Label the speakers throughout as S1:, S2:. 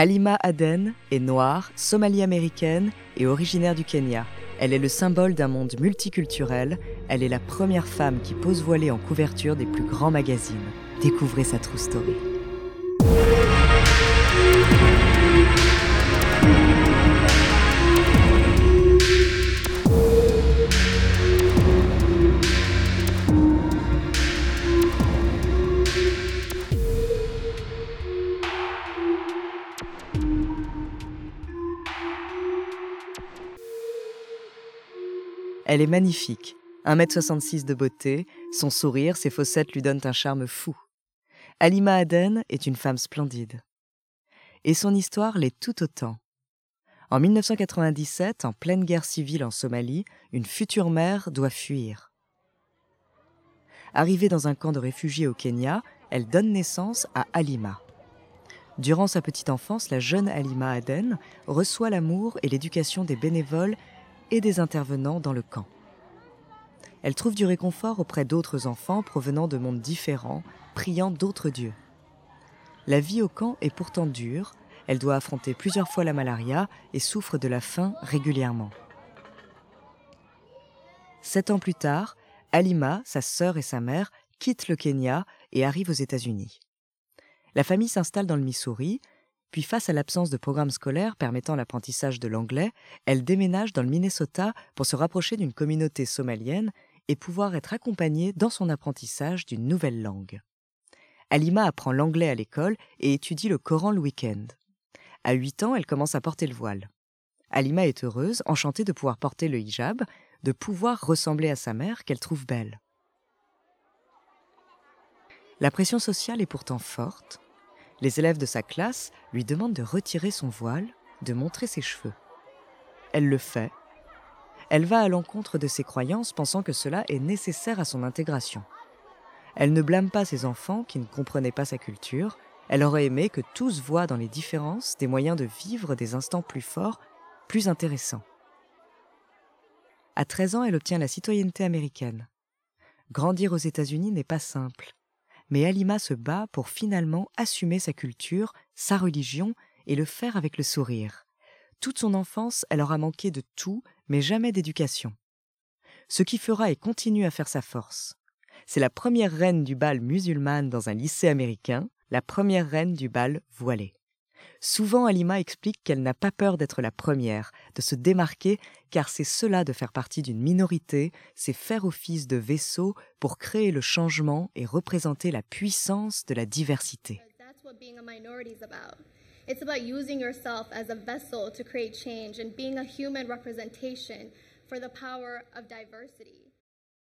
S1: Halima Aden est noire, somalie-américaine et originaire du Kenya. Elle est le symbole d'un monde multiculturel. Elle est la première femme qui pose voilée en couverture des plus grands magazines. Découvrez sa true story. Elle est magnifique, 1m66 de beauté, son sourire, ses fossettes lui donnent un charme fou. Alima Aden est une femme splendide. Et son histoire l'est tout autant. En 1997, en pleine guerre civile en Somalie, une future mère doit fuir. Arrivée dans un camp de réfugiés au Kenya, elle donne naissance à Alima. Durant sa petite enfance, la jeune Alima Aden reçoit l'amour et l'éducation des bénévoles et des intervenants dans le camp. Elle trouve du réconfort auprès d'autres enfants provenant de mondes différents, priant d'autres dieux. La vie au camp est pourtant dure, elle doit affronter plusieurs fois la malaria et souffre de la faim régulièrement. Sept ans plus tard, Alima, sa sœur et sa mère quittent le Kenya et arrivent aux États-Unis. La famille s'installe dans le Missouri, puis face à l'absence de programme scolaire permettant l'apprentissage de l'anglais, elle déménage dans le Minnesota pour se rapprocher d'une communauté somalienne et pouvoir être accompagnée dans son apprentissage d'une nouvelle langue. Alima apprend l'anglais à l'école et étudie le Coran le week-end. À 8 ans, elle commence à porter le voile. Alima est heureuse, enchantée de pouvoir porter le hijab, de pouvoir ressembler à sa mère qu'elle trouve belle. La pression sociale est pourtant forte. Les élèves de sa classe lui demandent de retirer son voile, de montrer ses cheveux. Elle le fait. Elle va à l'encontre de ses croyances pensant que cela est nécessaire à son intégration. Elle ne blâme pas ses enfants qui ne comprenaient pas sa culture. Elle aurait aimé que tous voient dans les différences des moyens de vivre des instants plus forts, plus intéressants. À 13 ans, elle obtient la citoyenneté américaine. Grandir aux États-Unis n'est pas simple mais Alima se bat pour finalement assumer sa culture, sa religion et le faire avec le sourire. Toute son enfance, elle aura manqué de tout, mais jamais d'éducation. Ce qui fera et continue à faire sa force. C'est la première reine du bal musulmane dans un lycée américain, la première reine du bal voilé. Souvent, Alima explique qu'elle n'a pas peur d'être la première, de se démarquer, car c'est cela de faire partie d'une minorité, c'est faire office de vaisseau pour créer le changement et représenter la puissance de la diversité.
S2: It's about using yourself as a vessel to create change and being a human representation for the power of diversity.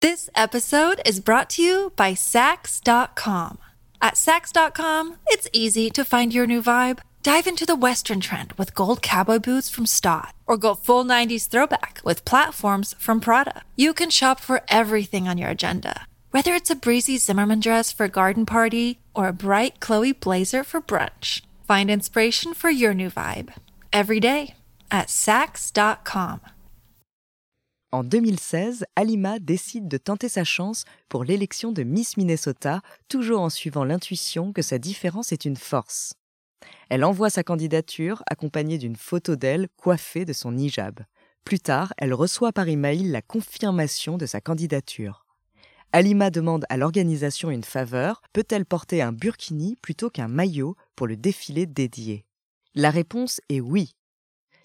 S3: This episode is brought to you by Sax.com. At Sax.com, it's easy to find your new vibe. Dive into the Western trend with gold cowboy boots from Stott, or go full 90s throwback with platforms from Prada. You can shop for everything on your agenda, whether it's a breezy Zimmerman dress for a garden party or a bright Chloe blazer for brunch. Find inspiration for your new vibe every day at Sax.com.
S1: En 2016, Alima décide de tenter sa chance pour l'élection de Miss Minnesota, toujours en suivant l'intuition que sa différence est une force. Elle envoie sa candidature accompagnée d'une photo d'elle coiffée de son hijab. Plus tard, elle reçoit par email la confirmation de sa candidature. Alima demande à l'organisation une faveur, peut-elle porter un burkini plutôt qu'un maillot pour le défilé dédié? La réponse est oui.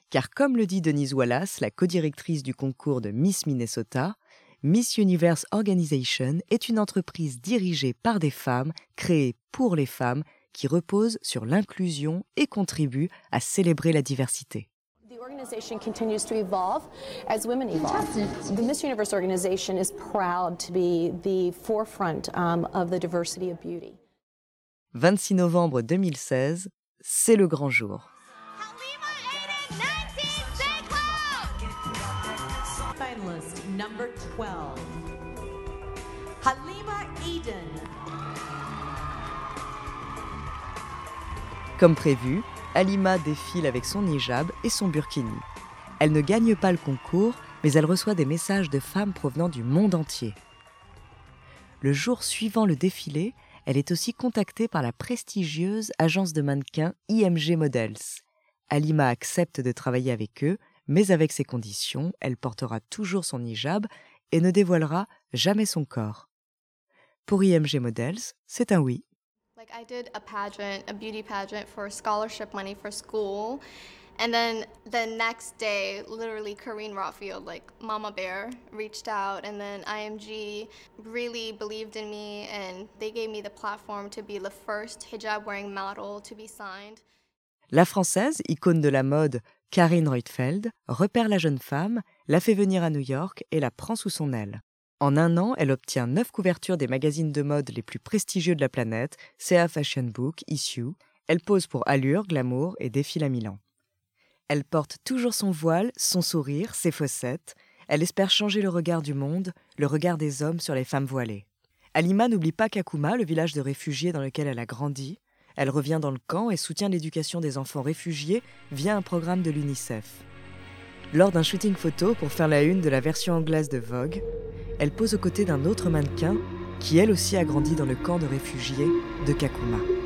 S1: Car comme le dit Denise Wallace, la codirectrice du concours de Miss Minnesota, Miss Universe Organization est une entreprise dirigée par des femmes, créée pour les femmes, qui repose sur l'inclusion et contribue à célébrer la diversité.
S4: organization continues to evolve as women evolve. The Miss Universe organization is proud to be the forefront um, of the diversity of beauty.
S1: 26 novembre 2016, c'est le grand jour.
S5: Finalist number 12, Halima Eden.
S1: Comme prévu, Alima défile avec son hijab et son burkini. Elle ne gagne pas le concours, mais elle reçoit des messages de femmes provenant du monde entier. Le jour suivant le défilé, elle est aussi contactée par la prestigieuse agence de mannequins IMG Models. Alima accepte de travailler avec eux, mais avec ses conditions, elle portera toujours son hijab et ne dévoilera jamais son corps. Pour IMG Models, c'est un oui.
S2: Like I did a pageant, a beauty pageant for scholarship money for school. And then the next day, literally Kareen Rothfield, like Mama Bear, reached out and then IMG really believed in me and they gave me the platform to be the first hijab wearing model to be signed.
S1: La française, icône de la mode, Karine Reutfeld, repère la jeune femme, la fait venir à New York et la prend sous son aile. En un an, elle obtient neuf couvertures des magazines de mode les plus prestigieux de la planète, CA Fashion Book, Issue. Elle pose pour Allure, Glamour et défile à Milan. Elle porte toujours son voile, son sourire, ses fossettes. Elle espère changer le regard du monde, le regard des hommes sur les femmes voilées. Alima n'oublie pas Kakuma, le village de réfugiés dans lequel elle a grandi. Elle revient dans le camp et soutient l'éducation des enfants réfugiés via un programme de l'UNICEF. Lors d'un shooting photo pour faire la une de la version anglaise de Vogue, elle pose aux côtés d'un autre mannequin qui elle aussi a grandi dans le camp de réfugiés de Kakuma.